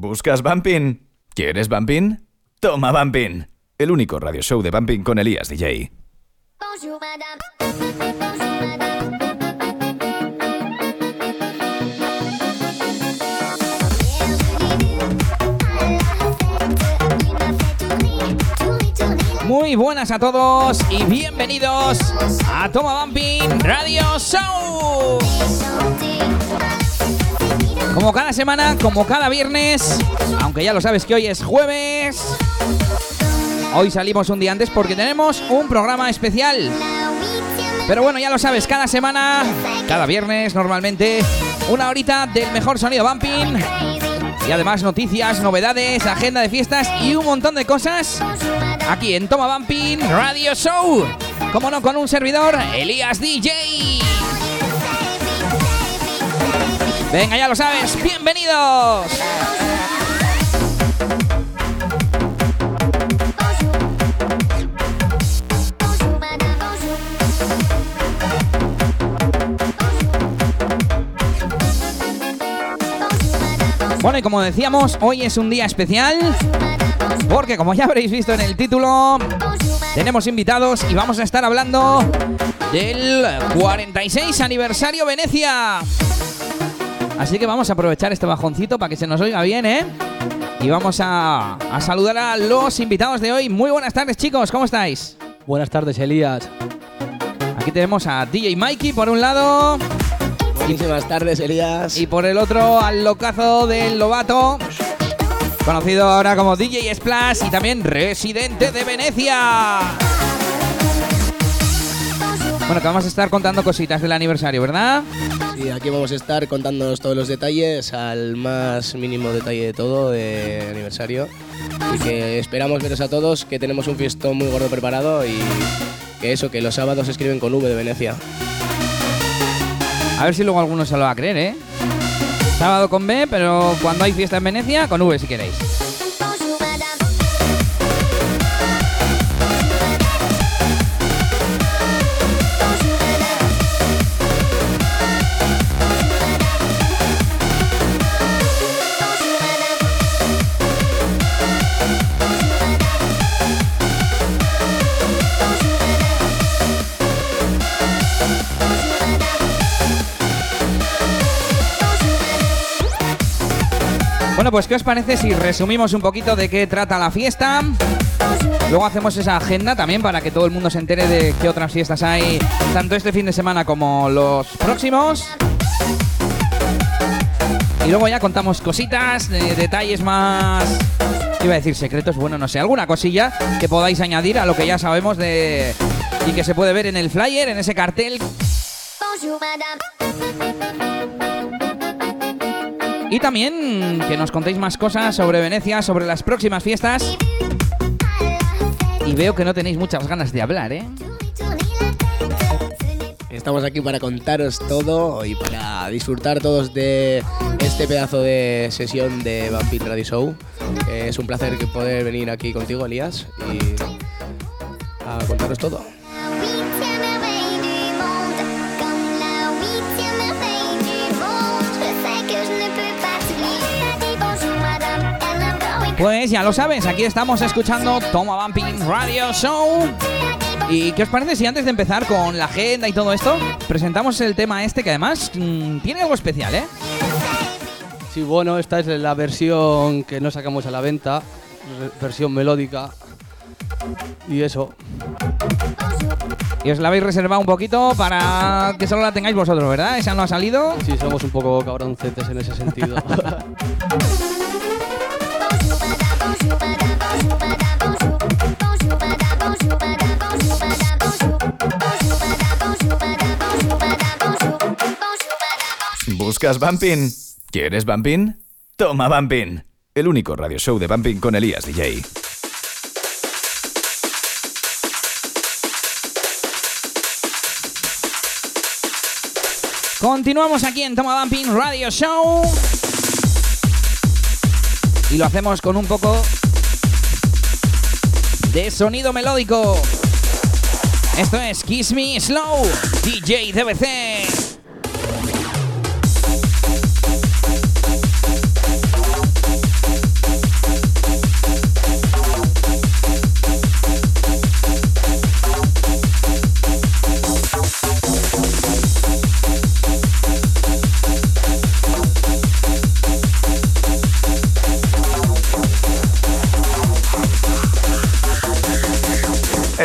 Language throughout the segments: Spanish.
¿Buscas Bumping? ¿Quieres Bumping? Toma Bumping. El único radio show de Bumping con Elías DJ. Muy buenas a todos y bienvenidos a Toma Bumping Radio Show. Como cada semana, como cada viernes, aunque ya lo sabes que hoy es jueves, hoy salimos un día antes porque tenemos un programa especial. Pero bueno, ya lo sabes, cada semana, cada viernes normalmente, una horita del mejor sonido bumping. Y además noticias, novedades, agenda de fiestas y un montón de cosas aquí en Toma Bumping Radio Show. Como no, con un servidor, Elías DJ. Venga, ya lo sabes, bienvenidos. Bueno, y como decíamos, hoy es un día especial porque como ya habréis visto en el título, tenemos invitados y vamos a estar hablando del 46 aniversario Venecia. Así que vamos a aprovechar este bajoncito para que se nos oiga bien, ¿eh? Y vamos a, a saludar a los invitados de hoy. Muy buenas tardes, chicos, ¿cómo estáis? Buenas tardes, Elías. Aquí tenemos a DJ Mikey por un lado Buenísimas tardes, Elías. y por el otro al locazo del Lobato, conocido ahora como DJ Splash y también residente de Venecia. Bueno, que vamos a estar contando cositas del aniversario, ¿verdad? Y aquí vamos a estar contándonos todos los detalles, al más mínimo detalle de todo de aniversario. Y que esperamos veros a todos, que tenemos un fiestón muy gordo preparado y que eso, que los sábados se escriben con V de Venecia. A ver si luego alguno se lo va a creer, ¿eh? Sábado con B, pero cuando hay fiesta en Venecia, con V si queréis. Bueno, pues ¿qué os parece si resumimos un poquito de qué trata la fiesta? Luego hacemos esa agenda también para que todo el mundo se entere de qué otras fiestas hay, tanto este fin de semana como los próximos. Y luego ya contamos cositas, de- detalles más... Iba a decir secretos, bueno, no sé, alguna cosilla que podáis añadir a lo que ya sabemos de... Y que se puede ver en el flyer, en ese cartel. Bonjour. Y también que nos contéis más cosas sobre Venecia, sobre las próximas fiestas. Y veo que no tenéis muchas ganas de hablar, ¿eh? Estamos aquí para contaros todo y para disfrutar todos de este pedazo de sesión de Vampire Radio Show. Eh, es un placer poder venir aquí contigo, Elías, y a contaros todo. Pues ya lo sabes, aquí estamos escuchando Toma Bumping Radio Show. ¿Y qué os parece si antes de empezar con la agenda y todo esto, presentamos el tema este que además mm, tiene algo especial, ¿eh? Sí, bueno, esta es la versión que no sacamos a la venta, versión melódica. Y eso. Y os la habéis reservado un poquito para que solo la tengáis vosotros, ¿verdad? Esa no ha salido. Sí, somos un poco cabroncetes en ese sentido. ¿Buscas Bumping? ¿Quieres Bumping? Toma Bumping. El único radio show de Bumping con Elías DJ. Continuamos aquí en Toma Bumping Radio Show. Y lo hacemos con un poco de sonido melódico. Esto es Kiss Me Slow, DJ DBC.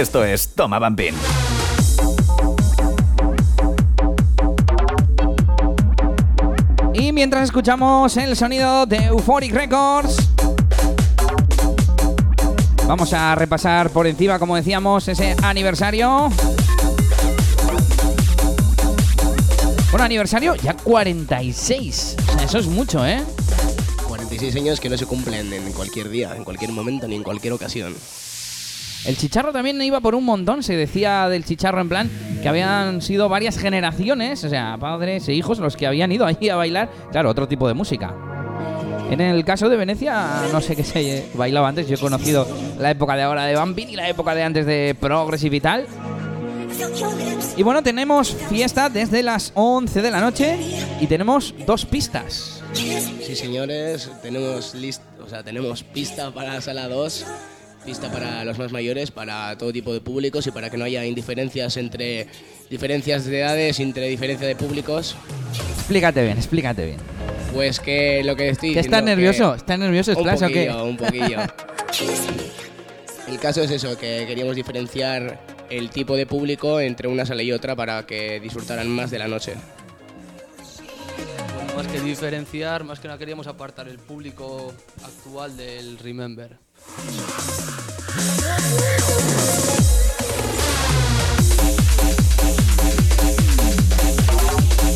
Esto es Toma Bampin. Y mientras escuchamos el sonido de Euphoric Records, vamos a repasar por encima, como decíamos, ese aniversario. Un aniversario ya 46. O sea, eso es mucho, ¿eh? 46 años que no se cumplen en cualquier día, en cualquier momento ni en cualquier ocasión. El chicharro también iba por un montón. Se decía del chicharro en plan que habían sido varias generaciones, o sea, padres e hijos, los que habían ido ahí a bailar. Claro, otro tipo de música. En el caso de Venecia, no sé qué se bailaba antes. Yo he conocido la época de ahora de Bambini y la época de antes de Progressive y tal. Y bueno, tenemos fiesta desde las 11 de la noche y tenemos dos pistas. Sí, señores, tenemos list, o sea, tenemos pista para la sala 2, pista para los más mayores, para todo tipo de públicos y para que no haya indiferencias entre diferencias de edades, entre diferencia de públicos. Explícate bien, explícate bien. Pues que lo que estoy ¿Que estás diciendo nervioso? que- ¿Estás nervioso, un Splash, o qué? poquillo, un poquillo. El caso es eso, que queríamos diferenciar el tipo de público entre una sala y otra para que disfrutaran más de la noche. Bueno, más que diferenciar, más que nada queríamos apartar el público actual del Remember.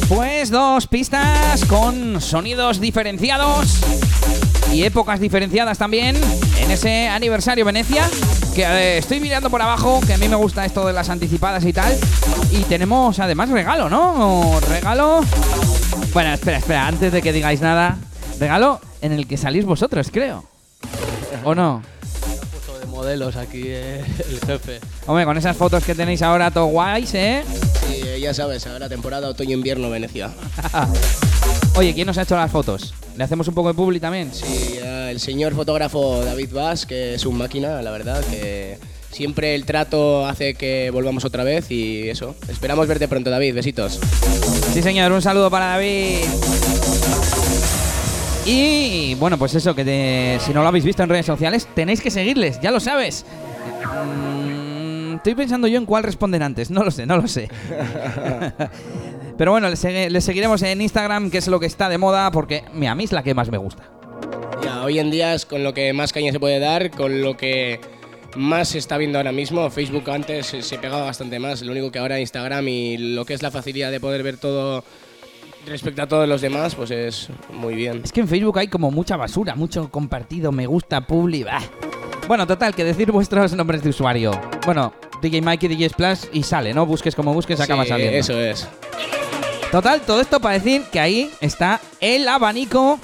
Pues dos pistas con sonidos diferenciados y épocas diferenciadas también en ese aniversario Venecia. Que eh, estoy mirando por abajo, que a mí me gusta esto de las anticipadas y tal. Y tenemos además regalo, ¿no? Regalo. Bueno, espera, espera, antes de que digáis nada. Regalo en el que salís vosotros, creo. ¿O no? Puesto de modelos aquí eh, el jefe. Hombre, con esas fotos que tenéis ahora, todo guays, ¿eh? Y eh, ya sabes, ahora temporada otoño-invierno Venecia. Oye, ¿quién nos ha hecho las fotos? ¿Le hacemos un poco de publi también? Sí, eh, el señor fotógrafo David Vaz, que es un máquina, la verdad, que siempre el trato hace que volvamos otra vez y eso. Esperamos verte pronto, David. Besitos. Sí, señor, un saludo para David. Y bueno, pues eso, que te- si no lo habéis visto en redes sociales, tenéis que seguirles, ya lo sabes. Mm, estoy pensando yo en cuál responder antes, no lo sé, no lo sé. Pero bueno, les, les seguiremos en Instagram, que es lo que está de moda, porque mira, a mí es la que más me gusta. Ya, hoy en día es con lo que más caña se puede dar, con lo que más se está viendo ahora mismo. Facebook antes se- se pegaba bastante más, lo único que ahora Instagram y lo que es la facilidad de poder ver todo respecto a todos los demás, pues es muy bien. Es que en Facebook hay como mucha basura, mucho compartido, me gusta, publi, bah. Bueno, total, que decir vuestros nombres de usuario. Bueno, DJ Mikey, DJ Splash y sale, ¿no? Busques como busques, acaba Sí, saliendo. Eso es. Total, todo esto para decir que ahí está el abanico.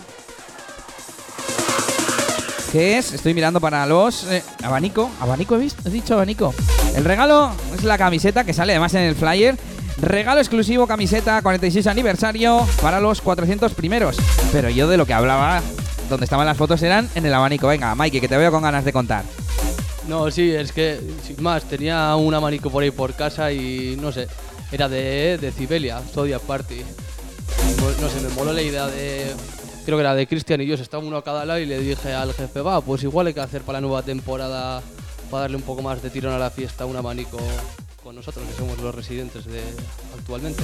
Que es, estoy mirando para los. eh, abanico, abanico he visto, he dicho abanico. El regalo es la camiseta que sale además en el flyer. Regalo exclusivo camiseta 46 aniversario para los 400 primeros. Pero yo de lo que hablaba, donde estaban las fotos eran en el abanico. Venga, Mikey, que te veo con ganas de contar. No, sí, es que, sin más, tenía un abanico por ahí por casa y no sé, era de, de Cibelia, Zodiac Party. Pues, no sé, me moló la idea de. Creo que era de Cristian y yo, estaba uno a cada lado y le dije al jefe, va, pues igual hay que hacer para la nueva temporada, para darle un poco más de tirón a la fiesta, un abanico con nosotros, que somos los residentes de actualmente.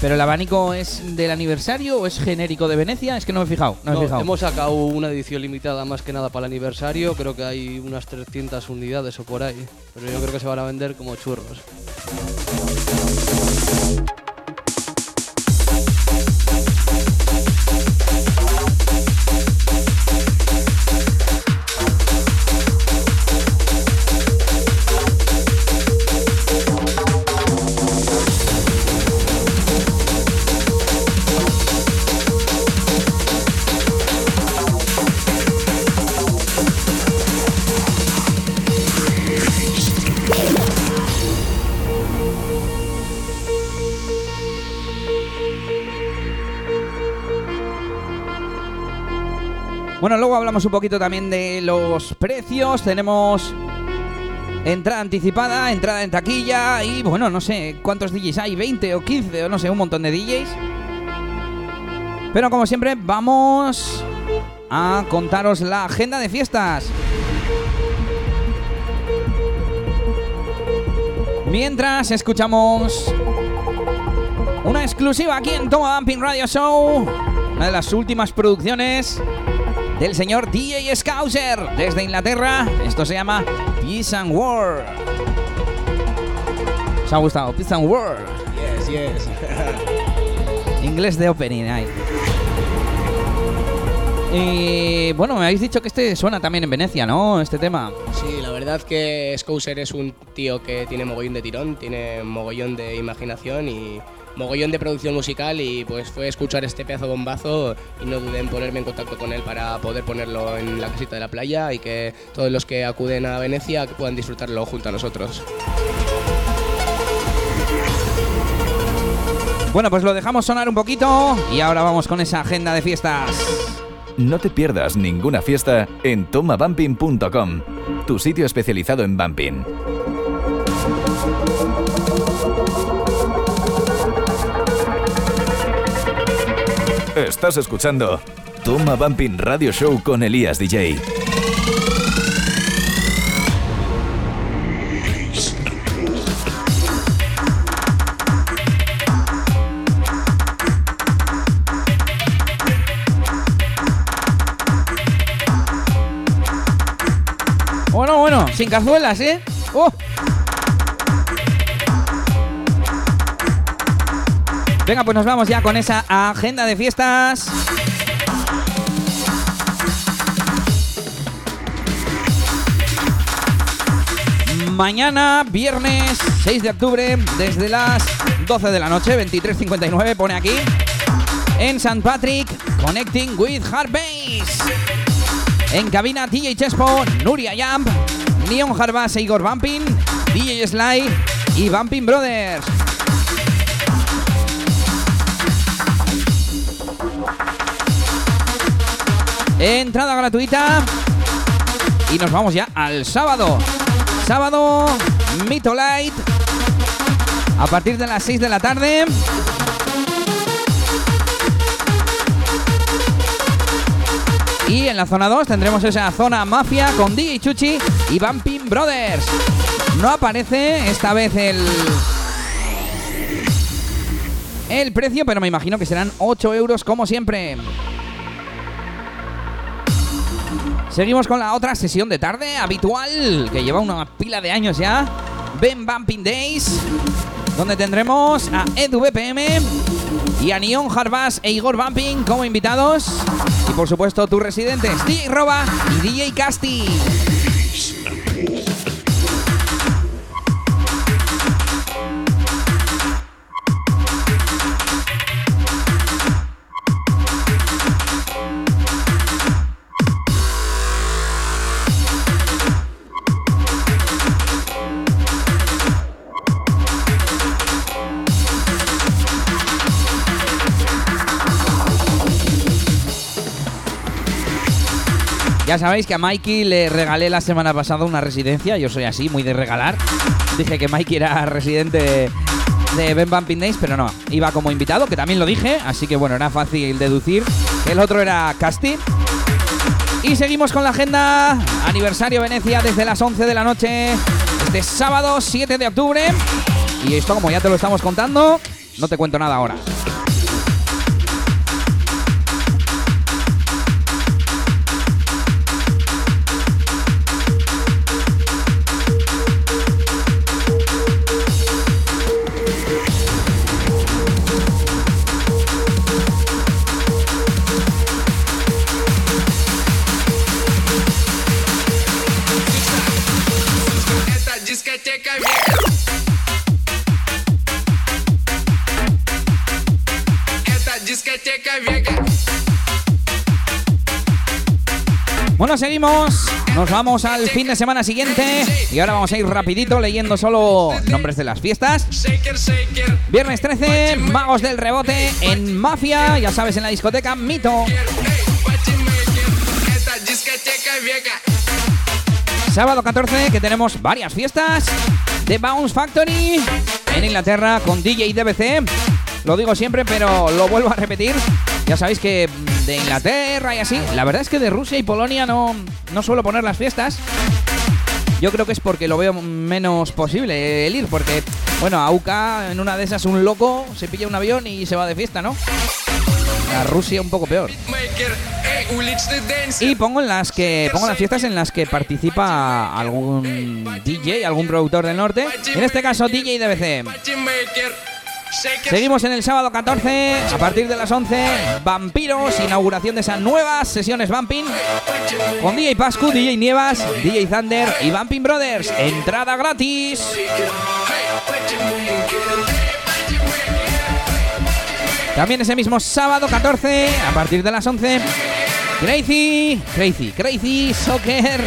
¿Pero el abanico es del aniversario o es genérico de Venecia? Es que no me he fijado. No he fijado. hemos sacado una edición limitada más que nada para el aniversario, creo que hay unas 300 unidades o por ahí, pero yo creo que se van a vender como churros. Hablamos un poquito también de los precios. Tenemos entrada anticipada, entrada en taquilla y bueno, no sé cuántos DJs hay, 20 o 15 o no sé, un montón de DJs. Pero como siempre, vamos a contaros la agenda de fiestas. Mientras escuchamos una exclusiva aquí en Toma Bumping Radio Show, una de las últimas producciones del señor DJ Scouser desde Inglaterra. Esto se llama Peace and War. ¿Os ha gustado? Peace and War. Yes, yes. Inglés de opening ahí. Y bueno, me habéis dicho que este suena también en Venecia, ¿no? Este tema. Sí, la verdad que Scouser es un tío que tiene mogollón de tirón, tiene mogollón de imaginación y mogollón de producción musical y pues fue escuchar este pedazo bombazo y no dudé en ponerme en contacto con él para poder ponerlo en la casita de la playa y que todos los que acuden a Venecia puedan disfrutarlo junto a nosotros. Bueno, pues lo dejamos sonar un poquito y ahora vamos con esa agenda de fiestas. No te pierdas ninguna fiesta en tomabumping.com, tu sitio especializado en bumping. Estás escuchando Toma Bumping Radio Show con Elías DJ. Bueno, bueno, sin cazuelas, ¿eh? ¡Oh! Venga, pues nos vamos ya con esa agenda de fiestas. Mañana, viernes 6 de octubre, desde las 12 de la noche, 23.59, pone aquí, en St. Patrick, Connecting with Hard Bass. En cabina DJ Chespo, Nuria Yamp, Neon Harbas e Igor Bumping, DJ Sly y Bumping Brothers. Entrada gratuita. Y nos vamos ya al sábado. Sábado, Mito Light. A partir de las 6 de la tarde. Y en la zona 2 tendremos esa zona mafia con DJ Chuchi y Bumping Brothers. No aparece esta vez el. El precio, pero me imagino que serán 8 euros como siempre. Seguimos con la otra sesión de tarde habitual, que lleva una pila de años ya. Ben Bumping Days, donde tendremos a EduBPM y a Neon Harbas e Igor Bumping como invitados. Y por supuesto, tus residentes, DJ Roba y DJ Casti. Ya sabéis que a Mikey le regalé la semana pasada una residencia. Yo soy así, muy de regalar. Dije que Mikey era residente de Ben Bumping Days, pero no. Iba como invitado, que también lo dije. Así que bueno, era fácil deducir. El otro era Casti. Y seguimos con la agenda. Aniversario Venecia desde las 11 de la noche. Este sábado 7 de octubre. Y esto, como ya te lo estamos contando, no te cuento nada ahora. Nos vamos al fin de semana siguiente. Y ahora vamos a ir rapidito leyendo solo nombres de las fiestas. Viernes 13, Magos del Rebote en Mafia, ya sabes, en la discoteca Mito. Sábado 14, que tenemos varias fiestas. The Bounce Factory en Inglaterra con DJ DBC. Lo digo siempre, pero lo vuelvo a repetir. Ya sabéis que de Inglaterra y así, la verdad es que de Rusia y Polonia no, no suelo poner las fiestas. Yo creo que es porque lo veo menos posible el ir, porque, bueno, a UK en una de esas un loco se pilla un avión y se va de fiesta, ¿no? A Rusia un poco peor. Y pongo en las que pongo las fiestas en las que participa algún DJ, algún productor del norte. En este caso DJ DBC. Seguimos en el sábado 14 a partir de las 11. Vampiros, inauguración de esas nuevas sesiones Vamping con DJ Pascu, DJ Nievas, DJ Thunder y Vamping Brothers. Entrada gratis. También ese mismo sábado 14 a partir de las 11. Crazy, Crazy, Crazy Soccer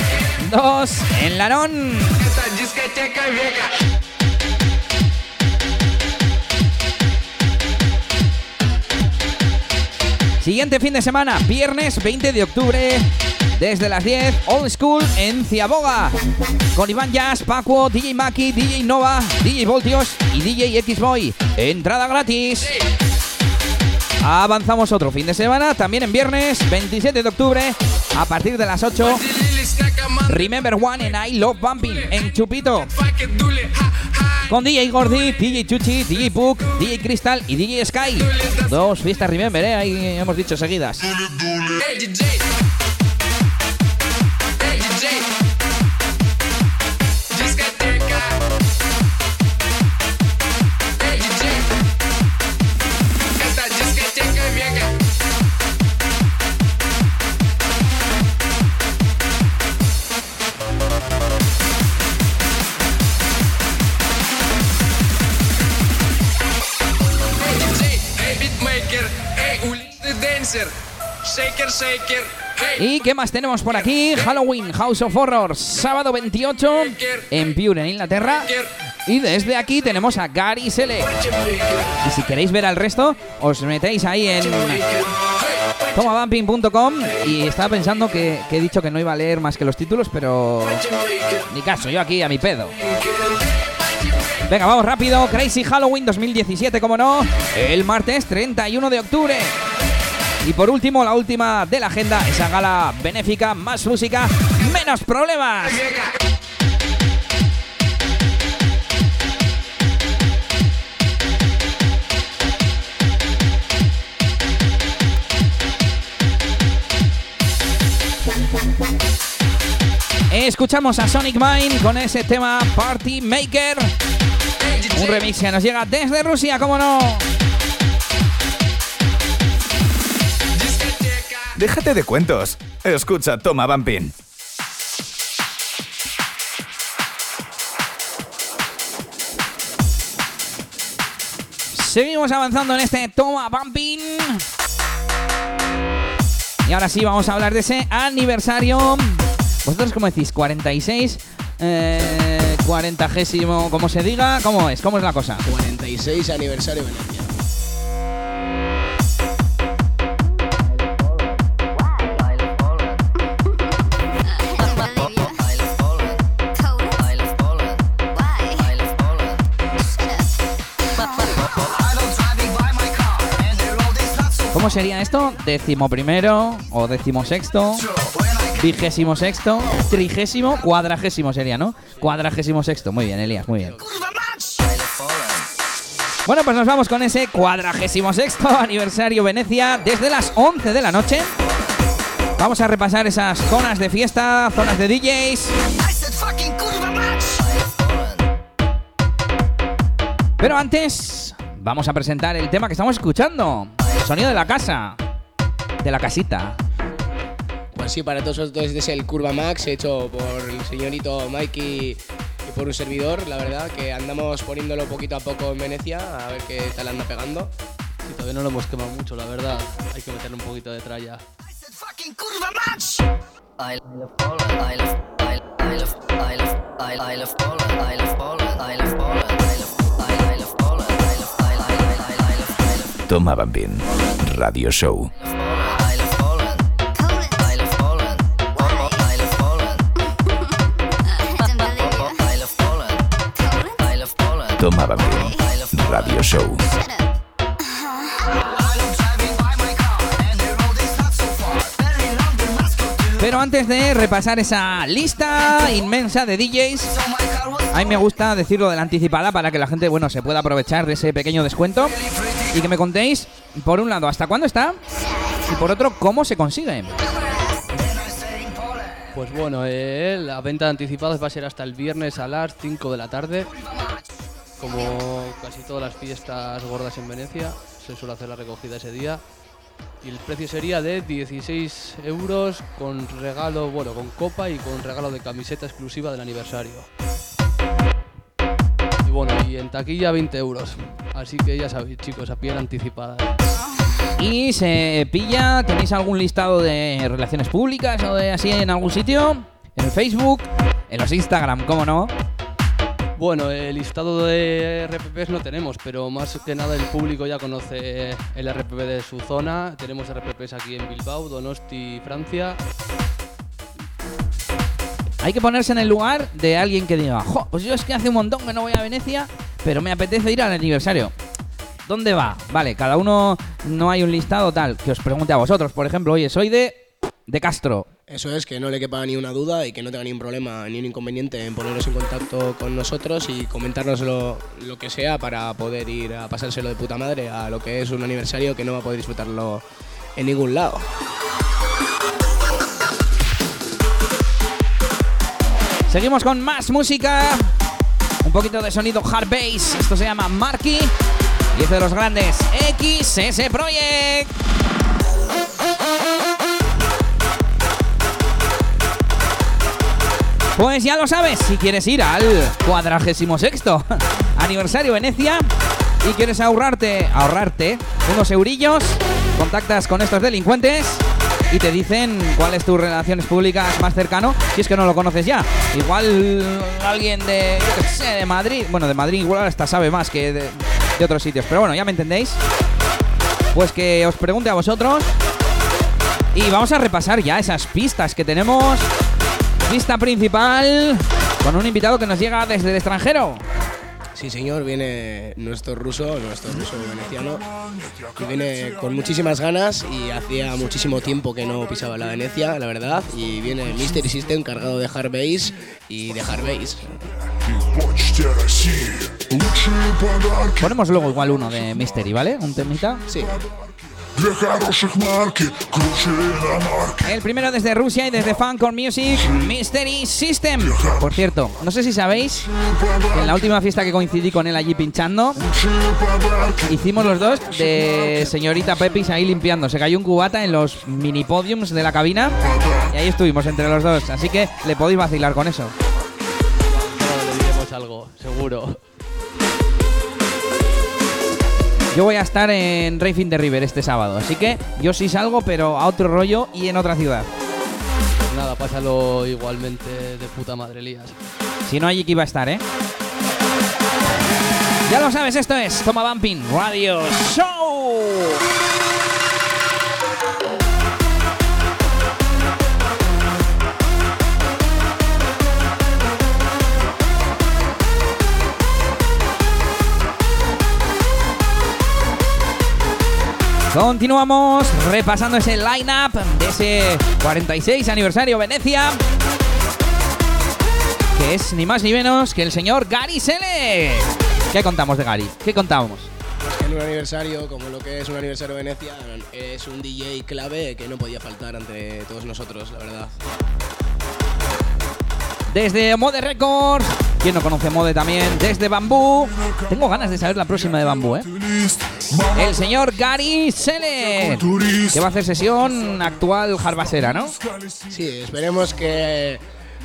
2 en Larón. Siguiente fin de semana, viernes 20 de octubre, desde las 10, Old School en Ciaboga. Con Iván Jazz, Paco, DJ Maki, DJ Nova, DJ Voltios y DJ Xboy. Entrada gratis. Avanzamos otro fin de semana, también en viernes 27 de octubre, a partir de las 8. Remember One en I Love Bumping en Chupito con DJ Gordy, DJ Chuchi, DJ Book, DJ Crystal y DJ Sky. Dos fiestas Remember, ¿eh? ahí hemos dicho seguidas. ¿Y qué más tenemos por aquí? Halloween, House of Horrors, sábado 28 en Pure, en Inglaterra. Y desde aquí tenemos a Gary Sele. Y si queréis ver al resto, os metéis ahí en tomabumping.com y estaba pensando que, que he dicho que no iba a leer más que los títulos, pero ni caso, yo aquí a mi pedo. Venga, vamos rápido. Crazy Halloween 2017, como no. El martes 31 de octubre. Y por último, la última de la agenda, esa gala benéfica, más música, menos problemas. Escuchamos a Sonic Mind con ese tema Party Maker. Un remix que nos llega desde Rusia, como no. Déjate de cuentos. Escucha Toma Bumping. Seguimos avanzando en este Toma Bumping. Y ahora sí, vamos a hablar de ese aniversario. ¿Vosotros cómo decís? ¿46? Eh, ¿40gésimo? como se diga? ¿Cómo es? ¿Cómo es la cosa? 46 aniversario de ¿Cómo sería esto? ¿Décimo primero o décimo sexto? Vigésimo sexto, trigésimo, cuadragésimo sería, ¿no? Cuadragésimo sexto. Muy bien, Elías, muy bien. Bueno, pues nos vamos con ese cuadragésimo sexto aniversario Venecia desde las 11 de la noche. Vamos a repasar esas zonas de fiesta, zonas de DJs. Pero antes, vamos a presentar el tema que estamos escuchando. El sonido de la casa. De la casita. Pues sí, para todos vosotros este es el Curva Max hecho por el señorito Mikey y por un servidor. La verdad que andamos poniéndolo poquito a poco en Venecia a ver qué tal anda pegando. Y todavía no lo hemos quemado mucho, la verdad. Hay que meterle un poquito de tralla. I love Poland. I love, I, I love, I love, I, I love Poland. I love Poland. I love Poland. I love, love Poland. Toma Bumping. I love Radio Show. Pero antes de repasar esa lista inmensa de DJs, a mí me gusta decirlo de la anticipada para que la gente, bueno, se pueda aprovechar de ese pequeño descuento y que me contéis, por un lado, hasta cuándo está y por otro, cómo se consigue. Pues bueno, eh, la venta de anticipados va a ser hasta el viernes a las 5 de la tarde. Como casi todas las fiestas gordas en Venecia, se suele hacer la recogida ese día. Y el precio sería de 16 euros con regalo, bueno, con copa y con regalo de camiseta exclusiva del aniversario. Y bueno, y en taquilla 20 euros. Así que ya sabéis, chicos, a piel anticipada. Y se pilla, ¿tenéis algún listado de relaciones públicas o de así en algún sitio? En Facebook, en los Instagram, ¿cómo no? Bueno, el listado de RPPs no tenemos, pero más que nada el público ya conoce el RPP de su zona. Tenemos RPPs aquí en Bilbao, Donosti, Francia. Hay que ponerse en el lugar de alguien que diga, jo, pues yo es que hace un montón que no voy a Venecia, pero me apetece ir al aniversario. ¿Dónde va? Vale, cada uno no hay un listado tal que os pregunte a vosotros. Por ejemplo, oye, soy de, de Castro. Eso es, que no le quepa ni una duda y que no tenga ni un problema ni un inconveniente en poneros en contacto con nosotros y comentarnos lo, lo que sea para poder ir a pasárselo de puta madre a lo que es un aniversario que no va a poder disfrutarlo en ningún lado. Seguimos con más música. Un poquito de sonido hard bass. Esto se llama Marky. Y es de los grandes XS Project. Pues ya lo sabes, si quieres ir al cuadragésimo sexto aniversario Venecia y quieres ahorrarte, ahorrarte unos eurillos, contactas con estos delincuentes y te dicen cuál es tu relaciones públicas más cercano, si es que no lo conoces ya. Igual alguien de, yo sé, de Madrid, bueno, de Madrid igual hasta sabe más que de, de otros sitios, pero bueno, ya me entendéis. Pues que os pregunte a vosotros y vamos a repasar ya esas pistas que tenemos. Pista principal con un invitado que nos llega desde el extranjero. Sí, señor, viene nuestro ruso, nuestro ruso veneciano, que viene con muchísimas ganas y hacía muchísimo tiempo que no pisaba la Venecia, la verdad, y viene Mystery System cargado de hard bass y de hard bass. Ponemos luego igual uno de Mystery, ¿vale? Un temita. Sí, El primero desde Rusia y desde Funcor Music, Mystery System. Por cierto, no sé si sabéis que en la última fiesta que coincidí con él allí pinchando, hicimos los dos de señorita Pepis ahí limpiando. Se cayó un cubata en los mini podiums de la cabina y ahí estuvimos entre los dos. Así que le podéis vacilar con eso. Ahora le diremos algo, seguro. Yo voy a estar en Racing the River este sábado, así que yo sí salgo, pero a otro rollo y en otra ciudad. Nada, pásalo igualmente de puta madre, Elías. Si no, allí que iba a estar, ¿eh? Ya lo sabes, esto es Toma Bumping Radio Show. Continuamos repasando ese line-up de ese 46 aniversario Venecia. Que es ni más ni menos que el señor Gary Sele. ¿Qué contamos de Gary? ¿Qué contamos? en un aniversario, como lo que es un aniversario Venecia, es un DJ clave que no podía faltar entre todos nosotros, la verdad. Desde Mode Records. ¿Quién no conoce Mode también? Desde Bambú. Tengo ganas de saber la próxima de Bambú, ¿eh? El señor Gary Sele. Que va a hacer sesión actual Jarbasera, ¿no? Sí, esperemos que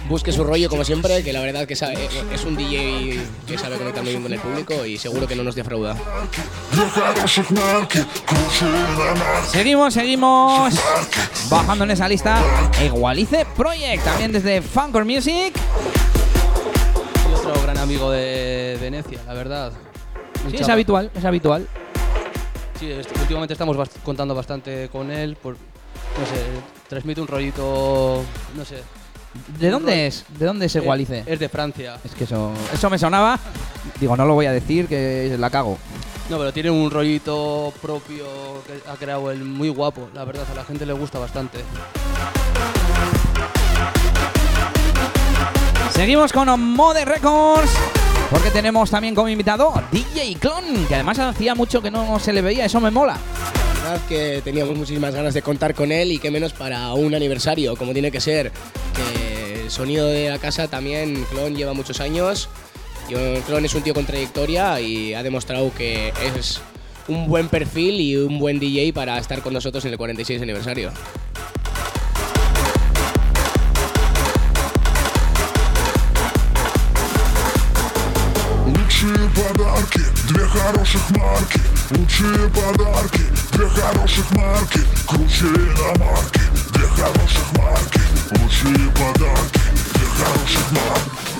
busque su rollo como siempre, que la verdad que sabe- es un DJ que sabe conectar muy bien con el público y seguro que no nos defrauda. Seguimos, seguimos. Bajando en esa lista. Igualice Project. También desde Funkor Music. Y otro gran amigo de Venecia, la verdad. Sí, es habitual, es habitual. Sí, últimamente estamos bast- contando bastante con él. Por, no sé, transmite un rollito. No sé. ¿De dónde es? ¿De dónde es Egualice? Eh, es de Francia. Es que eso, eso me sonaba. Digo, no lo voy a decir, que la cago. No, pero tiene un rollito propio que ha creado él muy guapo, la verdad, a la gente le gusta bastante. Seguimos con Mode Records, porque tenemos también como invitado DJ Clon, que además hacía mucho que no se le veía, eso me mola. Verdad que teníamos muchísimas ganas de contar con él y qué menos para un aniversario, como tiene que ser. Que el sonido de la casa también, Clon lleva muchos años. Clon es un tío con trayectoria y ha demostrado que es un buen perfil y un buen DJ para estar con nosotros en el 46 aniversario. Подарки, две хороших марки Лучшие подарки, две хороших марки Круче иномарки, две хороших марки Лучшие подарки, две хороших марки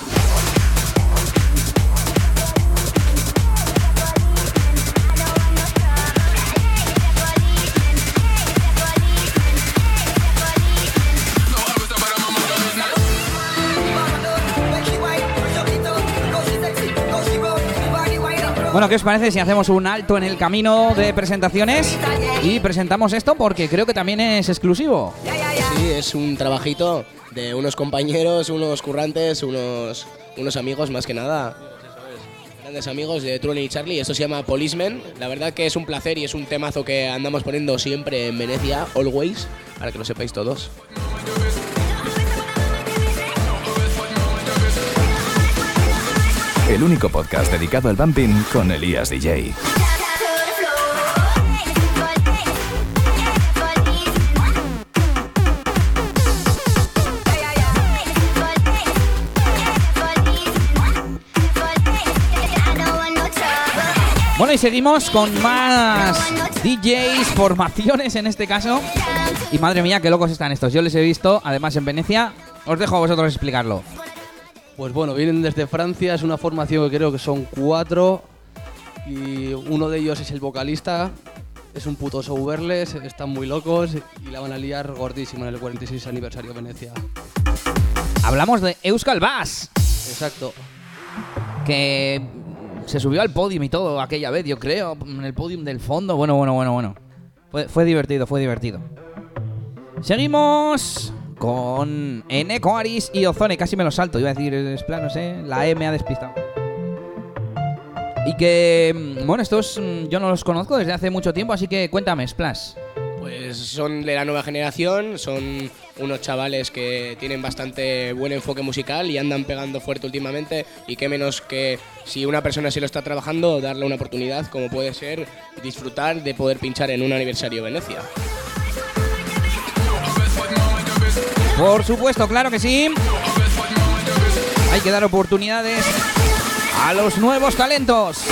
Bueno, ¿qué os parece si hacemos un alto en el camino de presentaciones y presentamos esto porque creo que también es exclusivo? Sí, es un trabajito de unos compañeros, unos currantes, unos, unos amigos más que nada. Grandes amigos de Truly y Charlie, esto se llama Policeman. La verdad que es un placer y es un temazo que andamos poniendo siempre en Venecia, always, para que lo sepáis todos. El único podcast dedicado al bumping con Elías DJ. Bueno, y seguimos con más DJs, formaciones en este caso. Y madre mía, qué locos están estos. Yo les he visto, además en Venecia. Os dejo a vosotros explicarlo. Pues bueno, vienen desde Francia, es una formación que creo que son cuatro y uno de ellos es el vocalista, es un puto showverles, están muy locos y la van a liar gordísimo en el 46 aniversario de Venecia. Hablamos de Euskal Bass, Exacto. que se subió al podium y todo aquella vez, yo creo, en el podium del fondo. Bueno, bueno, bueno, bueno. Fue, fue divertido, fue divertido. Seguimos con Eneco Aris y Ozone. Casi me lo salto, iba a decir, es plan, no sé, la E me ha despistado. Y que, mm, bueno, estos mm, yo no los conozco desde hace mucho tiempo, así que cuéntame, Splash. Pues son de la nueva generación, son unos chavales que tienen bastante buen enfoque musical y andan pegando fuerte últimamente y qué menos que si una persona se lo está trabajando, darle una oportunidad como puede ser disfrutar de poder pinchar en un aniversario Venecia. Por supuesto, claro que sí. Hay que dar oportunidades a los nuevos talentos.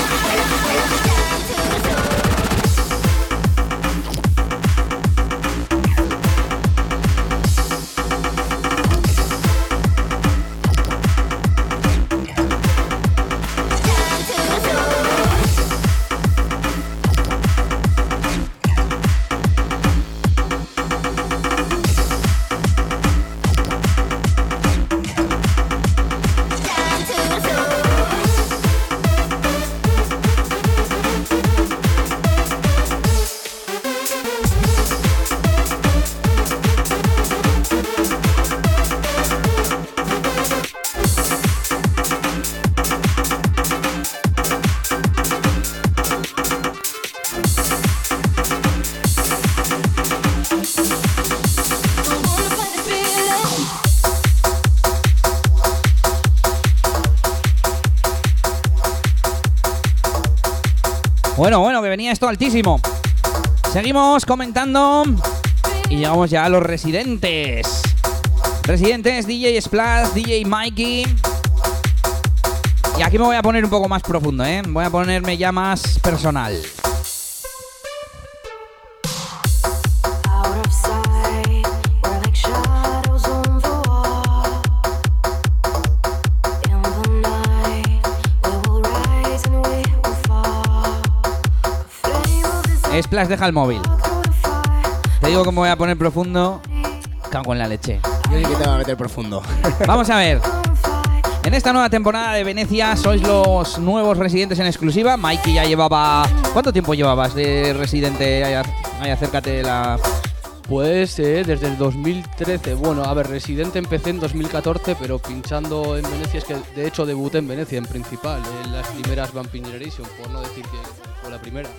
Venía esto altísimo. Seguimos comentando y llegamos ya a los residentes. Residentes, DJ Splash, DJ Mikey. Y aquí me voy a poner un poco más profundo, ¿eh? Voy a ponerme ya más personal. Splash, deja el móvil. Te digo me voy a poner profundo. Cago en la leche. Yo sí que te va a meter profundo. Vamos a ver. En esta nueva temporada de Venecia sois los nuevos residentes en exclusiva. Mikey ya llevaba. ¿Cuánto tiempo llevabas de residente? Ahí, acércate la. Pues eh, desde el 2013. Bueno, a ver, residente empecé en 2014, pero pinchando en Venecia es que de hecho debuté en Venecia en principal, en las primeras Vamping Generation, por no decir que fue la primera.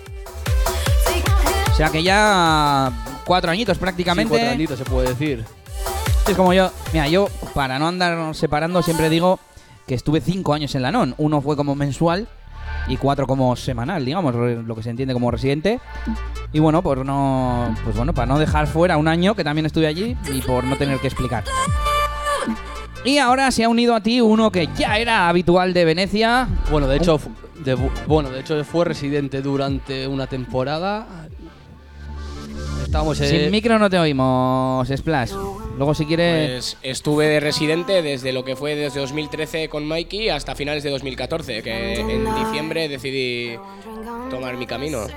Sea que ya cuatro añitos Sí, prácticamente. cuatro añitos se puede decir. Es como yo. Mira, yo, para no andar separando, siempre digo que estuve cinco años en la NON. Uno fue como mensual y cuatro como semanal, digamos, lo que se entiende como residente. Y bueno, por no. Pues bueno, para no dejar fuera un año que también estuve allí y por no tener que explicar. Y ahora se ha unido a ti uno que ya era habitual de Venecia. Bueno, de hecho, debu- bueno, de hecho fue residente durante una temporada. Estábamos eh, Sin micro no te oímos, Splash. Luego si quieres. Pues estuve de residente desde lo que fue desde 2013 con Mikey hasta finales de 2014, que en diciembre decidí tomar mi camino.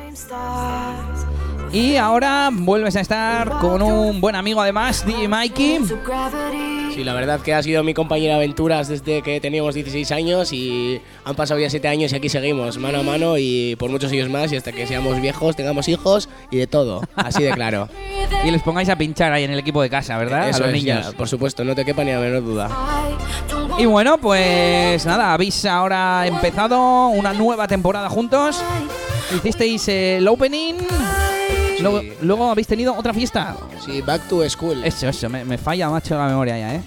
Y ahora vuelves a estar con un buen amigo además, DJ Mikey. Sí, la verdad que ha sido mi compañera de aventuras desde que teníamos 16 años y han pasado ya 7 años y aquí seguimos, mano a mano y por muchos años más y hasta que seamos viejos, tengamos hijos y de todo, así de claro. Y les pongáis a pinchar ahí en el equipo de casa, ¿verdad? Eso a los es, ya, niños. por supuesto, no te quepa ni la menor duda. Y bueno, pues nada, habéis ahora empezado una nueva temporada juntos. Hicisteis el opening. Luego, luego habéis tenido otra fiesta. Sí, back to school. Eso, eso, me, me falla, macho, la memoria ya, ¿eh?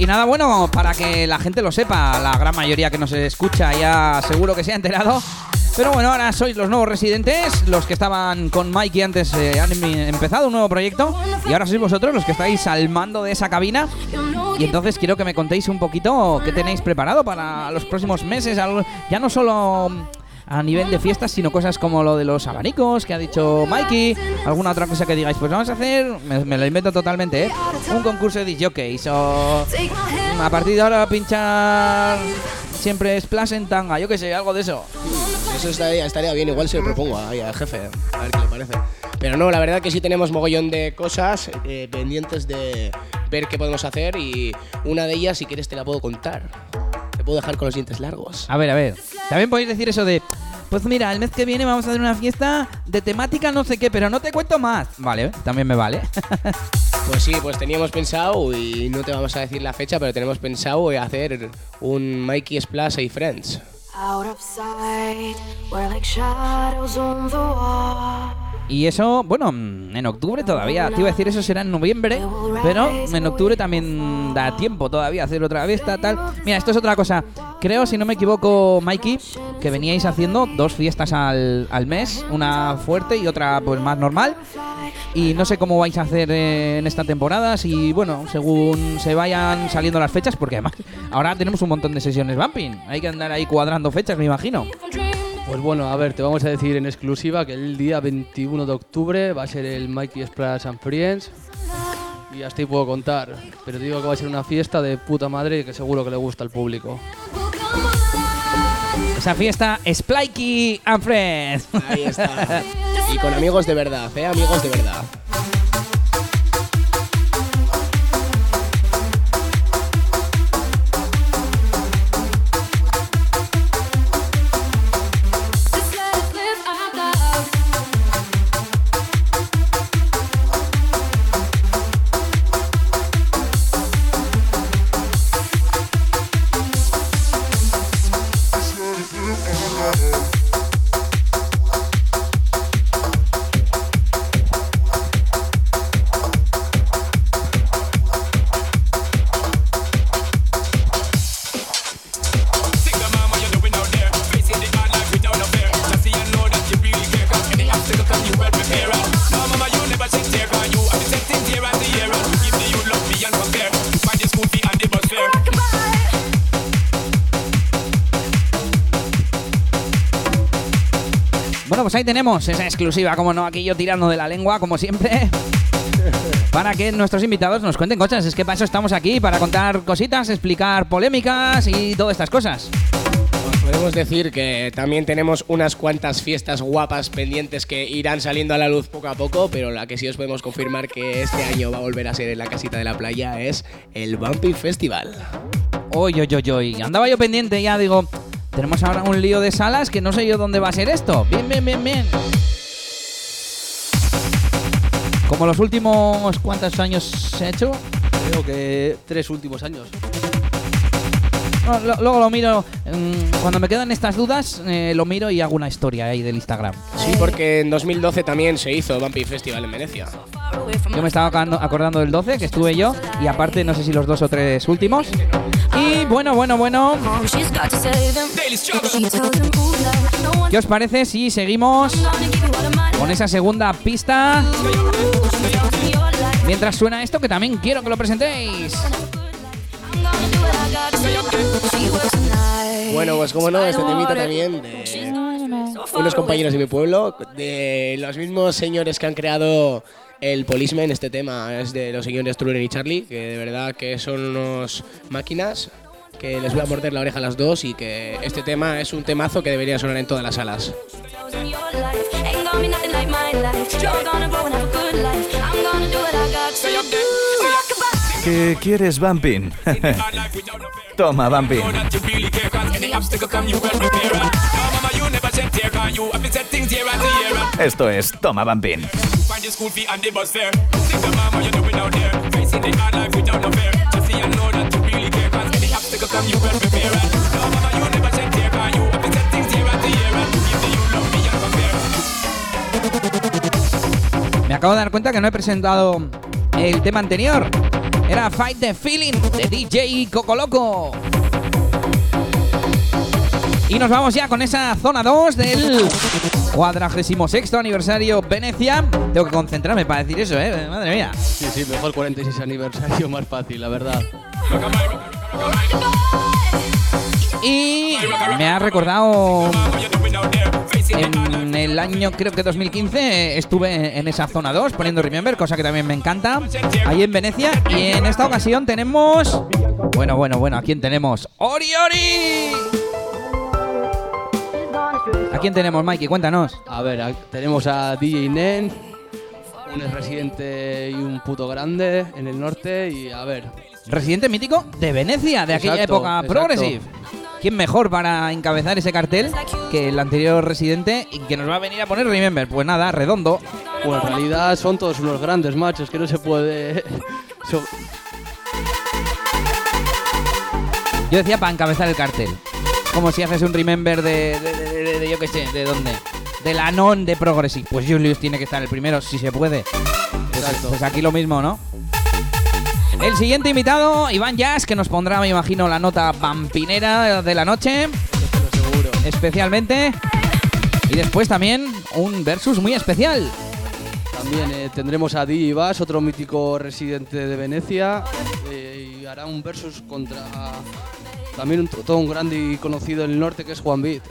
Y nada, bueno, para que la gente lo sepa, la gran mayoría que nos escucha ya seguro que se ha enterado. Pero bueno, ahora sois los nuevos residentes, los que estaban con Mikey antes eh, han em- empezado un nuevo proyecto y ahora sois vosotros los que estáis al mando de esa cabina. Y entonces quiero que me contéis un poquito qué tenéis preparado para los próximos meses, ya no solo mm, a nivel de fiestas, sino cosas como lo de los abanicos que ha dicho Mikey, alguna otra cosa que digáis, pues vamos a hacer, me, lo invento totalmente, ¿eh? un concurso de disjockeys o a partir de ahora pinchar siempre splash en tanga, yo qué sé, algo de eso. Eso estaría, estaría bien, igual se lo propongo ahí al jefe, a ver qué le parece. Pero no, la verdad que sí tenemos mogollón de cosas eh, pendientes de ver qué podemos hacer y una de ellas, si quieres, te la puedo contar. Te puedo dejar con los dientes largos. A ver, a ver. También podéis decir eso de, pues mira, el mes que viene vamos a hacer una fiesta de temática no sé qué, pero no te cuento más. Vale, también me vale. Pues sí, pues teníamos pensado, y no te vamos a decir la fecha, pero tenemos pensado hacer un Mikey Splash y Friends. Out of sight, we're like shadows on the wall. Y eso, bueno, en octubre todavía. Te iba a decir, eso será en noviembre. Pero en octubre también da tiempo todavía hacer otra fiesta, tal. Mira, esto es otra cosa. Creo, si no me equivoco, Mikey, que veníais haciendo dos fiestas al, al mes. Una fuerte y otra, pues, más normal. Y no sé cómo vais a hacer eh, en esta temporada. Si, bueno, según se vayan saliendo las fechas. Porque además, ahora tenemos un montón de sesiones bumping. Hay que andar ahí cuadrando fechas, me imagino. Pues bueno, a ver, te vamos a decir en exclusiva que el día 21 de octubre va a ser el Mikey Splash and Friends. Y hasta ahí puedo contar. Pero te digo que va a ser una fiesta de puta madre que seguro que le gusta al público. Esa fiesta Splykey and Friends. Ahí está. Y con amigos de verdad, ¿eh? Amigos de verdad. Ahí tenemos esa exclusiva, como no, aquí yo tirando de la lengua, como siempre. Para que nuestros invitados nos cuenten cosas. Es que para eso estamos aquí, para contar cositas, explicar polémicas y todas estas cosas. Podemos decir que también tenemos unas cuantas fiestas guapas pendientes que irán saliendo a la luz poco a poco, pero la que sí os podemos confirmar que este año va a volver a ser en la casita de la playa es el Bumpy Festival. Oy, oy, oy, oy. Andaba yo pendiente ya, digo, tenemos ahora un lío de salas que no sé yo dónde va a ser esto. Bien, bien, bien, bien. Como los últimos, ¿cuántos años he hecho? Creo que tres últimos años. No, lo- luego lo miro, mm, cuando me quedan estas dudas, eh, lo miro y hago una historia ahí del Instagram. Sí, porque en 2012 también se hizo Bumpy Festival en Venecia. Yo me estaba acordando, del 12, que estuve yo, y aparte no sé si los dos o tres últimos. Y bueno, bueno, bueno, ¿qué os parece si seguimos con esa segunda pista? Mientras suena esto, que también quiero que lo presentéis. Bueno, pues como no, este temita también de unos compañeros de mi pueblo, de los mismos señores que han creado el Policeman, este tema es de los señores Truller y Charlie, que de verdad que son unos máquinas que les voy a morder la oreja a las dos y que este tema es un temazo que debería sonar en todas las salas. ¿Qué quieres, Bumping? Toma, Bumping. Esto es Toma, Bumping. Me acabo de dar cuenta que no he presentado el tema anterior. Era Fight the Feeling de DJ Coco Loco. Y nos vamos ya con esa zona 2 del 46 aniversario Venecia. Tengo que concentrarme para decir eso, ¿eh? Madre mía. Sí, sí, mejor 46 aniversario, más fácil, la verdad. Y me ha recordado en el año creo que 2015 estuve en esa zona 2 poniendo Remember, cosa que también me encanta, ahí en Venecia. Y en esta ocasión tenemos... Bueno, bueno, bueno, ¿a quién tenemos? ¡Ori, Ori! ¿A quién tenemos, Mikey? Cuéntanos. A ver, a- tenemos a DJ Nen, un ex residente y un puto grande en el norte. Y a ver, Residente mítico de Venecia, de aquella Exacto, época exacto. progressive. ¿Quién mejor para encabezar ese cartel que el anterior residente y que nos va a venir a poner Remember? Pues nada, redondo. pues en realidad son todos unos grandes machos que no se puede. so- Yo decía para encabezar el cartel. Como si haces un remember de, de, de- de- de- yo qué sé, ¿de dónde? Del Anon de Progressive. Pues Julius tiene que estar el primero, si se puede. Exacto. Pues aquí lo mismo, ¿no? El siguiente invitado, Iván Jazz, que nos pondrá, me imagino, la nota vampinera de la noche, Esto lo seguro. especialmente. Y después también un versus muy especial. También eh, tendremos a DJ Bass, otro mítico residente de Venecia, eh, y hará un versus contra también un, todo un grande y conocido en el norte que es Juan Beat.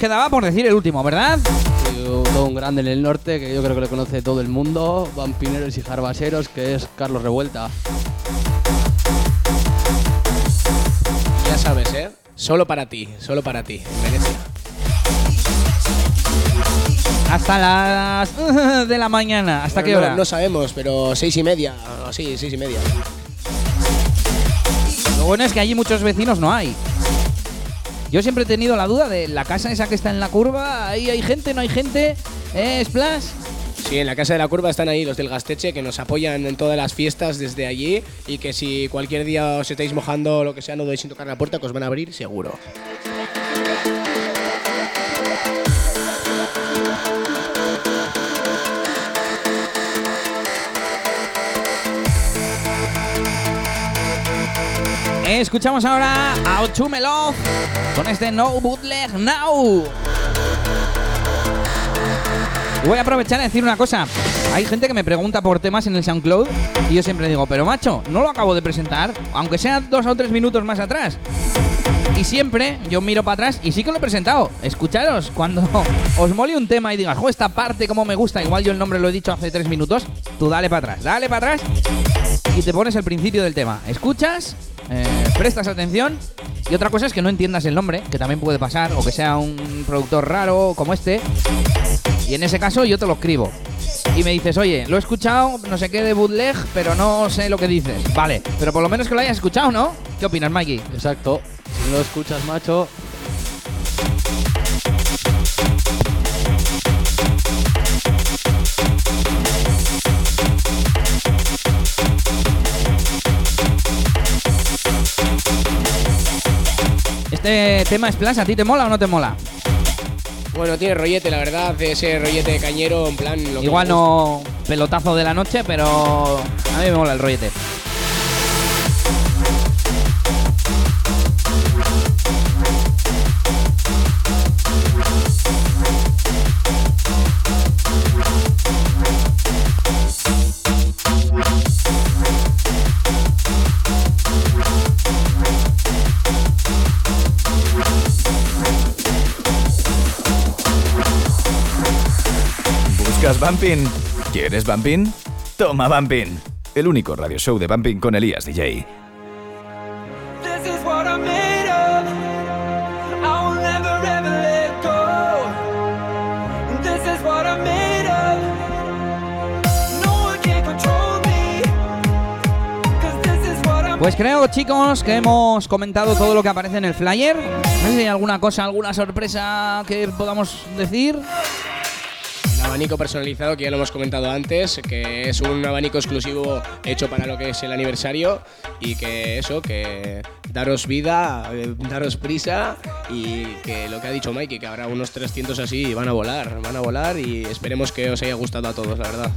Quedaba por decir el último, ¿verdad? Todo un grande en el norte que yo creo que lo conoce todo el mundo, vampineros y jarbaseros, que es Carlos Revuelta. Ya sabes, ¿eh? Solo para ti, solo para ti, en Venecia. Hasta las de la mañana. ¿Hasta qué No- hora? No, sabemos, pero seis y media, o sí, seis y media. Lo bueno es que allí muchos vecinos no hay. Yo siempre he tenido la duda de la casa esa que está en la curva, ahí hay gente, no hay gente, ¿eh, Splash? Sí, en la Casa de la Curva están ahí los del Gasteche que nos apoyan en todas las fiestas desde allí y que si cualquier día os estáis mojando o lo que sea, no doy sin tocar la puerta, os van a abrir seguro. Escuchamos ahora a Ochume Love con este No Bootleg Now. Voy a aprovechar a decir una cosa. Hay gente que me pregunta por temas en el SoundCloud y yo siempre digo, pero macho, no lo acabo de presentar, aunque sea dos o tres minutos más atrás. Y siempre yo miro para atrás y sí que lo he presentado. Escucharos, cuando os mole un tema y digas, jo, esta parte como me gusta, igual yo el nombre lo he dicho hace tres minutos, tú dale para atrás, dale para atrás y te pones el principio del tema. Escuchas, eh, prestas atención y otra cosa es que no entiendas el nombre, que también puede pasar, o que sea un productor raro como este. Y en ese caso yo te lo escribo. Y me dices, oye, lo he escuchado, no sé qué de bootleg, pero no sé lo que dices. Vale, pero por lo menos que lo hayas escuchado, ¿no? ¿Qué opinas, Mikey? Exacto. Si no lo escuchas, macho, Este tema Splash, ¿a ti te mola o no te mola? Bueno, tiene rollete, la verdad, ese rollete cañero, en plan. Lo Igual no pelotazo de la noche, pero a mí me mola el rollete. Bumping? ¿Quieres Bumping? Toma Bumping. El único radio show de Bumping con Elías DJ. Pues creo, chicos, que hemos comentado todo lo que aparece en el flyer. No sé si hay alguna cosa, alguna sorpresa que podamos decir. Abanico personalizado, que ya lo hemos comentado antes, que es un abanico exclusivo hecho para lo que es el aniversario y que eso, que daros vida, eh, daros prisa y que lo que ha dicho Mikey, que habrá unos 300 así y van a volar, van a volar y esperemos que os haya gustado a todos, la verdad.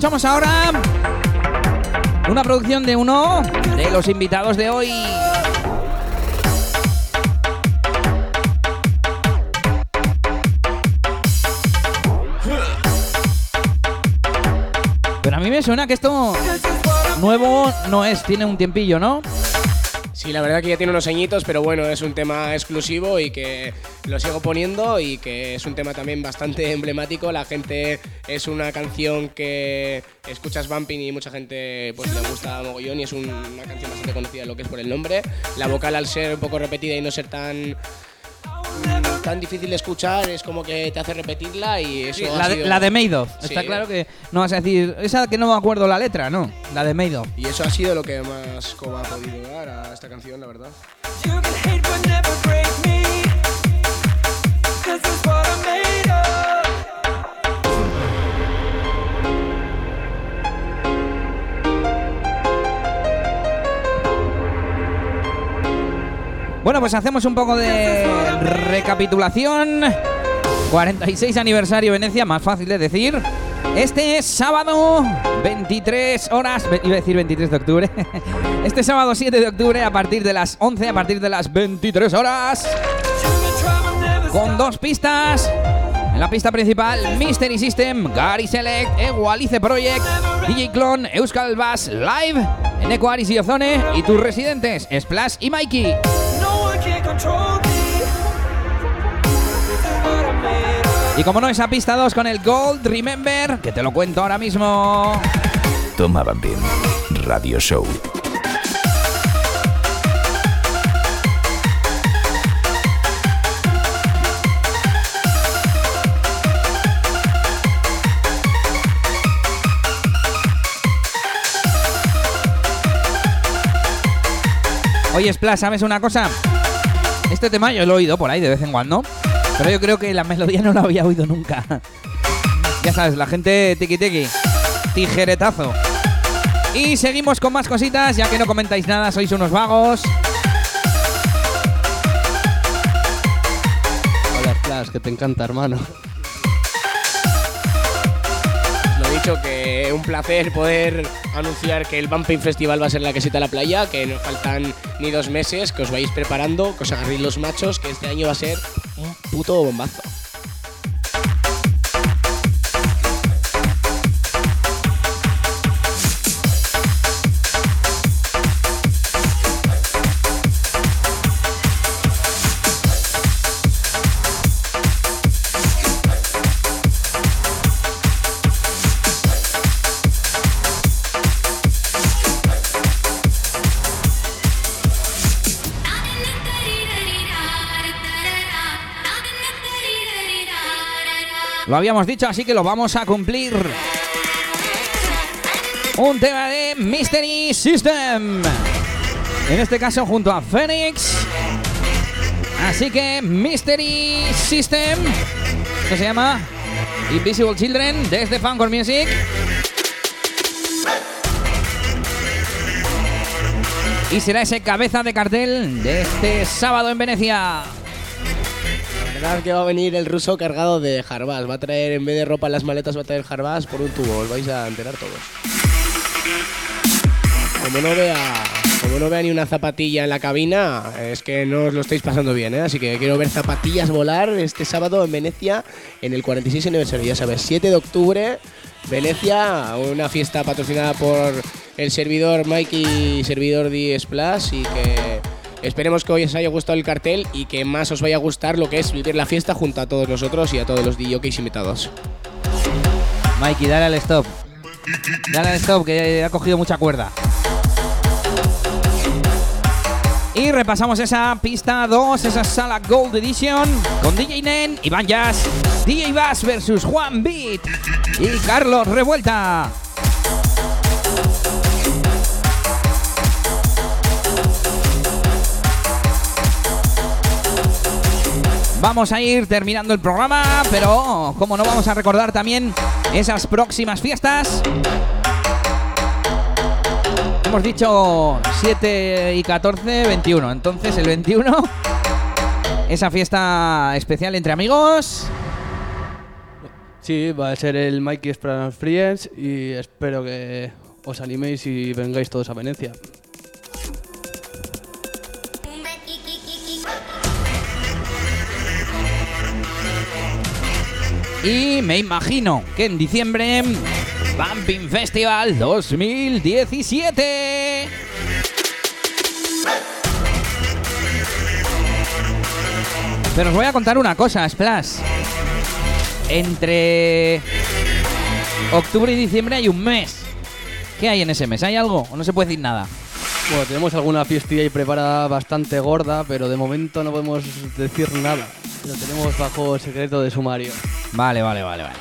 Escuchamos ahora una producción de uno de los invitados de hoy. Pero a mí me suena que esto nuevo no es, tiene un tiempillo, ¿no? Sí, la verdad que ya tiene unos añitos, pero bueno, es un tema exclusivo y que lo sigo poniendo y que es un tema también bastante emblemático. La gente es una canción que escuchas Bumping y mucha gente pues le gusta mogollón y es un- una canción bastante conocida lo que es por el nombre. La vocal al ser un poco repetida y no ser tan tan difícil de escuchar es como que te hace repetirla y eso Sí, ha la, de, sido- la de. Sí. Está claro que no vas a decir, esa que no me acuerdo la letra, no. La de Madoff. y eso ha sido lo que más coba ha podido dar a esta canción, la verdad. Bueno, pues hacemos un poco de recapitulación. 46 aniversario Venecia, más fácil de decir. Este es sábado 23 horas, iba a decir 23 de octubre. Este sábado 7 de octubre a partir de las 11, a partir de las 23 horas. Con dos pistas. En la pista principal, Mystery System, Gary Select, Equalize Project, DJ Clone, Euskal Bass Live, en Equaris y Ozone y tus residentes, Splash y Mikey. Y como no, esa pista 2 con el Gold Remember, que te lo cuento ahora mismo. Toma Bambín Radio Show. Oye, Splash, ¿sabes una cosa? Este tema yo lo he oído por ahí de vez en cuando, pero yo creo que la melodía no la había oído nunca. Ya sabes, la gente tiki tiki, tijeretazo. Y seguimos con más cositas, ya que no comentáis nada, sois unos vagos. Hola, Splash, que te encanta, hermano. Lo dicho, que un placer poder anunciar que el Bumping Festival va a ser la quesita de la playa, que no faltan ni dos meses, que os vais preparando, que os agarréis los machos, que este año va a ser un puto bombazo. Lo habíamos dicho, así que lo vamos a cumplir. Un tema de Mystery System. En este caso junto a Phoenix. Así que Mystery System. Esto se llama Invisible Children desde Fancore Music. Y será ese cabeza de cartel de este sábado en Venecia. La verdad que va a venir el ruso cargado de jarbas. Va a traer, en vez de ropa en las maletas, va a traer jarbas por un tubo. Os vais a enterar todos. Como no vea, como no vea ni una zapatilla en la cabina, es que no os lo estáis pasando bien, ¿eh? Así que quiero ver zapatillas volar este sábado en Venecia en el 46 aniversario. Ya sabes, 7 de octubre, Venecia, una fiesta patrocinada por el servidor Mikey, servidor de Splash y que esperemos que hoy os haya gustado el cartel y que más os vaya a gustar lo que es vivir la fiesta junto a todos nosotros y a todos los DJs invitados. Mikey, dale al stop. Dale al stop, que ha cogido mucha cuerda. Y repasamos esa pista 2, esa sala Gold Edition, con DJ Nen, Iván Jazz, DJ Bass versus Juan Beat y Carlos Revuelta. Vamos a ir terminando el programa, pero como no vamos a recordar también esas próximas fiestas. Hemos dicho 7 y 14, 21. Entonces el 21, esa fiesta especial entre amigos. Sí, va a ser el Mikey Splash Friends y espero que os animéis y vengáis todos a Venecia. Y me imagino que en diciembre, Bumping Festival 2017. Pero os voy a contar una cosa, Splash. Entre octubre y diciembre hay un mes. ¿Qué hay en ese mes? ¿Hay algo? ¿O no se puede decir nada? Bueno, tenemos alguna fiestilla ahí preparada bastante gorda, pero de momento no podemos decir nada. Lo tenemos bajo secreto de sumario. Vale, vale, vale, vale.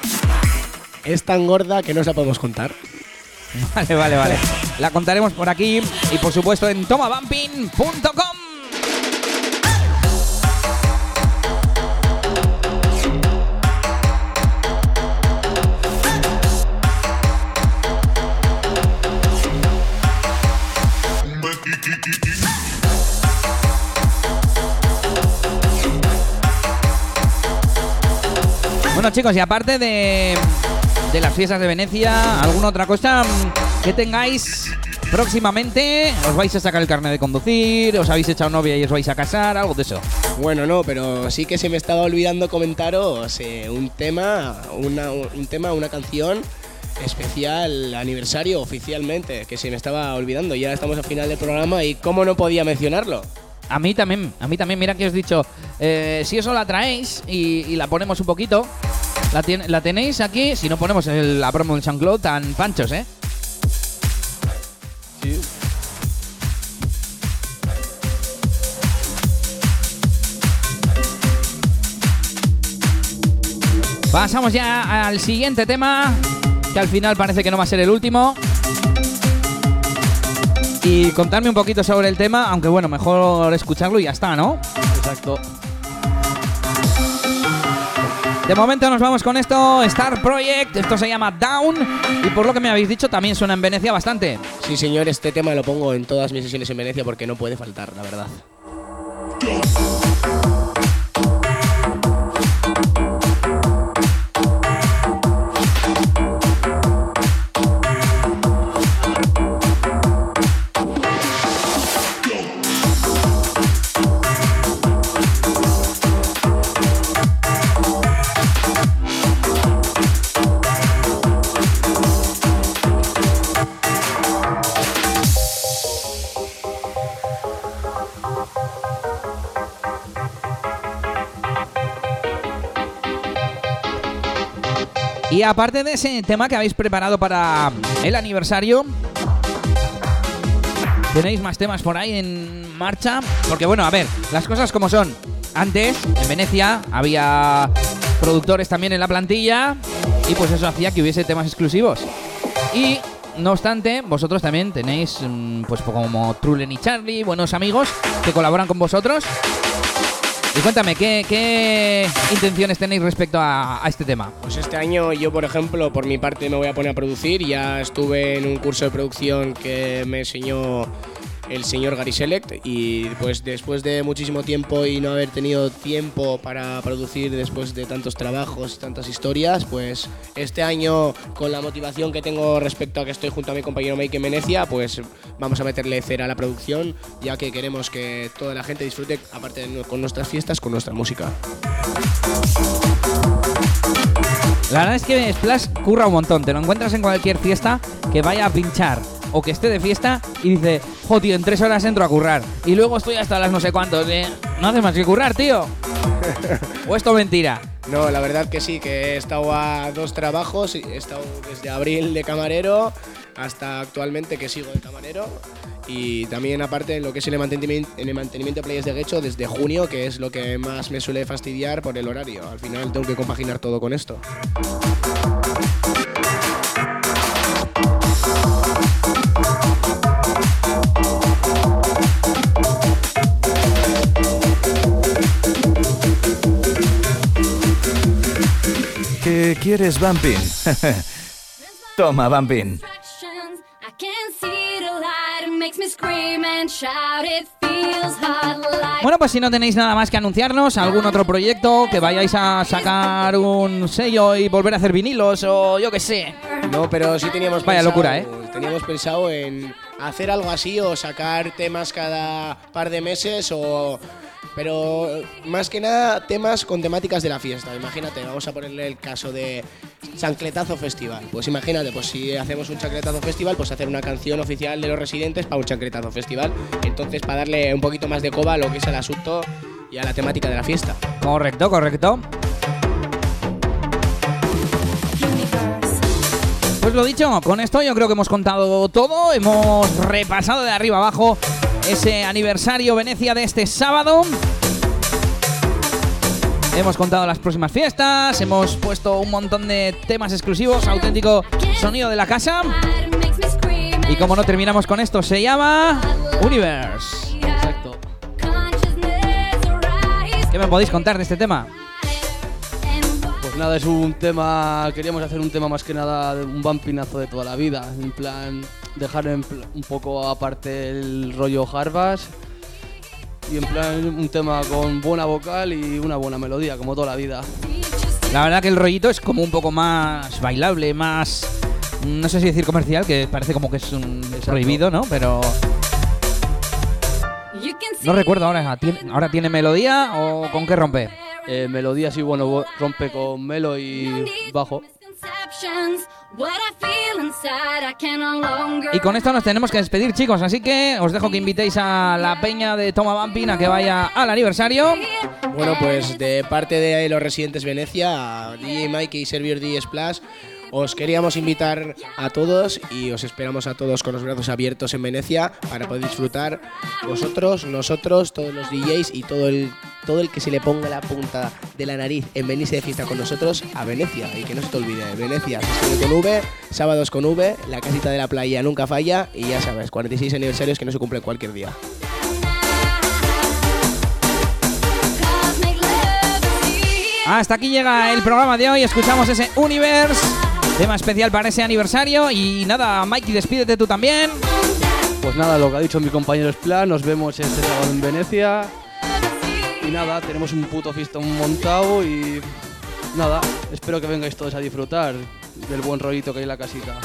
Es tan gorda que no os la podemos contar. Vale, vale, vale. La contaremos por aquí y por supuesto en tomabumping.com. Bueno chicos, y aparte de de las fiestas de Venecia, alguna otra cosa que tengáis próximamente. ¿Os vais a sacar el carnet de conducir? ¿Os habéis echado novia y os vais a casar? Algo de eso. Bueno, no, pero sí que se me estaba olvidando comentaros eh, un tema, un tema, una canción especial aniversario oficialmente, que se me estaba olvidando. Ya estamos al final del programa y cómo no podía mencionarlo. A mí también, a mí también, mira que os he dicho, eh, si eso la traéis y, y la ponemos un poquito, la, tenéis aquí, si no ponemos el- la promo del SoundCloud tan panchos, ¿eh? Sí. Pasamos ya al siguiente tema, que al final parece que no va a ser el último. Y contarme un poquito sobre el tema, aunque bueno, mejor escucharlo y ya está, ¿no? Exacto. De momento nos vamos con esto, Star Project, esto se llama Down y por lo que me habéis dicho también suena en Venecia bastante. Sí, señor, este tema lo pongo en todas mis sesiones en Venecia porque no puede faltar, la verdad. Aparte de ese tema que habéis preparado para el aniversario, ¿tenéis más temas por ahí en marcha? Porque bueno, a ver, las cosas como son. Antes, en Venecia, había productores también en la plantilla y pues eso hacía que hubiese temas exclusivos. Y no obstante, vosotros también tenéis, mm, pues como Trulen y Charlie, buenos amigos que colaboran con vosotros. Y cuéntame, ¿qué, intenciones tenéis respecto a este tema? Pues este año yo, por ejemplo, por mi parte me voy a poner a producir. Ya estuve en un curso de producción que me enseñó el señor Gary Select y pues después de muchísimo tiempo y no haber tenido tiempo para producir después de tantos trabajos, tantas historias, pues este año con la motivación que tengo respecto a que estoy junto a mi compañero Mike en Venecia, pues vamos a meterle cera a la producción ya que queremos que toda la gente disfrute, aparte de con nuestras fiestas, con nuestra música. La verdad es que Splash curra un montón. Te lo encuentras en cualquier fiesta que vaya a pinchar o que esté de fiesta y dice, jo, tío, en tres horas entro a currar. Y luego estoy hasta las no sé cuántos. eh. No haces más que currar, tío. o esto mentira. No, la verdad que sí, que he estado a dos trabajos, he estado desde abril de camarero hasta actualmente que sigo de camarero y también aparte en lo que es el mantenimiento, en el mantenimiento de playas de Guecho desde junio, que es lo que más me suele fastidiar por el horario. Al final tengo que compaginar todo con esto. ¿Qué quieres, Bumpin? Toma, Bumpin. I can see the light, it makes me scream and shout, it feels hot like Bueno, pues si no tenéis nada más que anunciarnos, algún otro proyecto, que vayáis a sacar un sello y volver a hacer vinilos o yo qué sé. No, pero sí teníamos Vaya pensado- locura, ¿eh? Teníamos pensado en hacer algo así o sacar temas cada par de meses o pero más que nada temas con temáticas de la fiesta. Imagínate, vamos a ponerle el caso de Chancletazo Festival. Pues imagínate, pues si hacemos un Chancletazo Festival, pues hacer una canción oficial de los residentes para un Chancletazo Festival. Entonces, para darle un poquito más de coba a lo que es el asunto y a la temática de la fiesta. Correcto, correcto. Pues lo dicho, con esto yo creo que hemos contado todo, hemos repasado de arriba abajo ese aniversario Venecia de este sábado. Hemos contado las próximas fiestas, hemos puesto un montón de temas exclusivos, auténtico sonido de la casa. Y como no terminamos con esto, se llama Universe. Exacto. ¿Qué me podéis contar de este tema? Nada, es un tema. Queríamos hacer un tema más que nada, de un vampinazo de toda la vida. En plan, dejar en pl- un poco aparte el rollo Harvas. Y en plan, un tema con buena vocal y una buena melodía, como toda la vida. La verdad que el rollito es como un poco más bailable, más. No sé si decir comercial, que parece como que es un prohibido, ¿no? Pero. No recuerdo ahora. ¿tiene- ¿Ahora tiene melodía o con qué rompe? Eh, melodía sí, bueno, rompe con melo y bajo. Misconceptions, what I feel inside, I can no longer. Y con esto nos tenemos que despedir, chicos. Así que os dejo que invitéis a la peña de Toma Bumping a que vaya al aniversario. Bueno, pues de parte de los residentes Venecia, a DJ Mike y Server DJ Splash, os queríamos invitar a todos y os esperamos a todos con los brazos abiertos en Venecia para poder disfrutar vosotros, nosotros, todos los DJs y todo el todo el que se le ponga la punta de la nariz en venirse de fiesta con nosotros a Venecia y que no se te olvide, Venecia, con V, sábados con V, la casita de la playa nunca falla y ya sabes, 46 aniversarios que no se cumplen cualquier día. Hasta aquí llega el programa de hoy. Escuchamos ese Universe. Tema especial para ese aniversario. Y nada, Mikey, despídete tú también. Pues nada, lo que ha dicho mi compañero es plan, nos vemos este sábado en Venecia. Y nada, tenemos un puto fistón montado y nada, espero que vengáis todos a disfrutar del buen rollito que hay en la casita.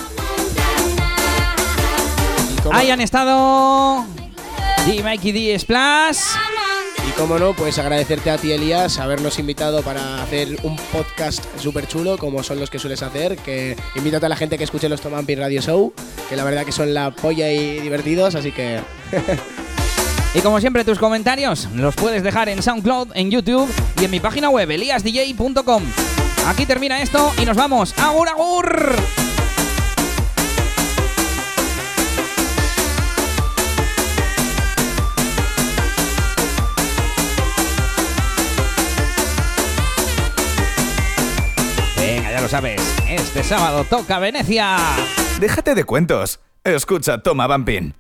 Ahí han estado. D. Mikey D. Splash. Como no, pues agradecerte a ti, Elías, habernos invitado para hacer un podcast súper chulo, como son los que sueles hacer. Que invítate a la gente que escuche los Tomampi Radio Show, que la verdad que son la polla y divertidos, así que. Y como siempre, tus comentarios los puedes dejar en SoundCloud, en YouTube y en mi página web, eliasdj.com. Aquí termina esto y nos vamos. ¡Agur, agur! Lo sabes. Este sábado toca Venecia. Déjate de cuentos. Escucha Toma Bumping.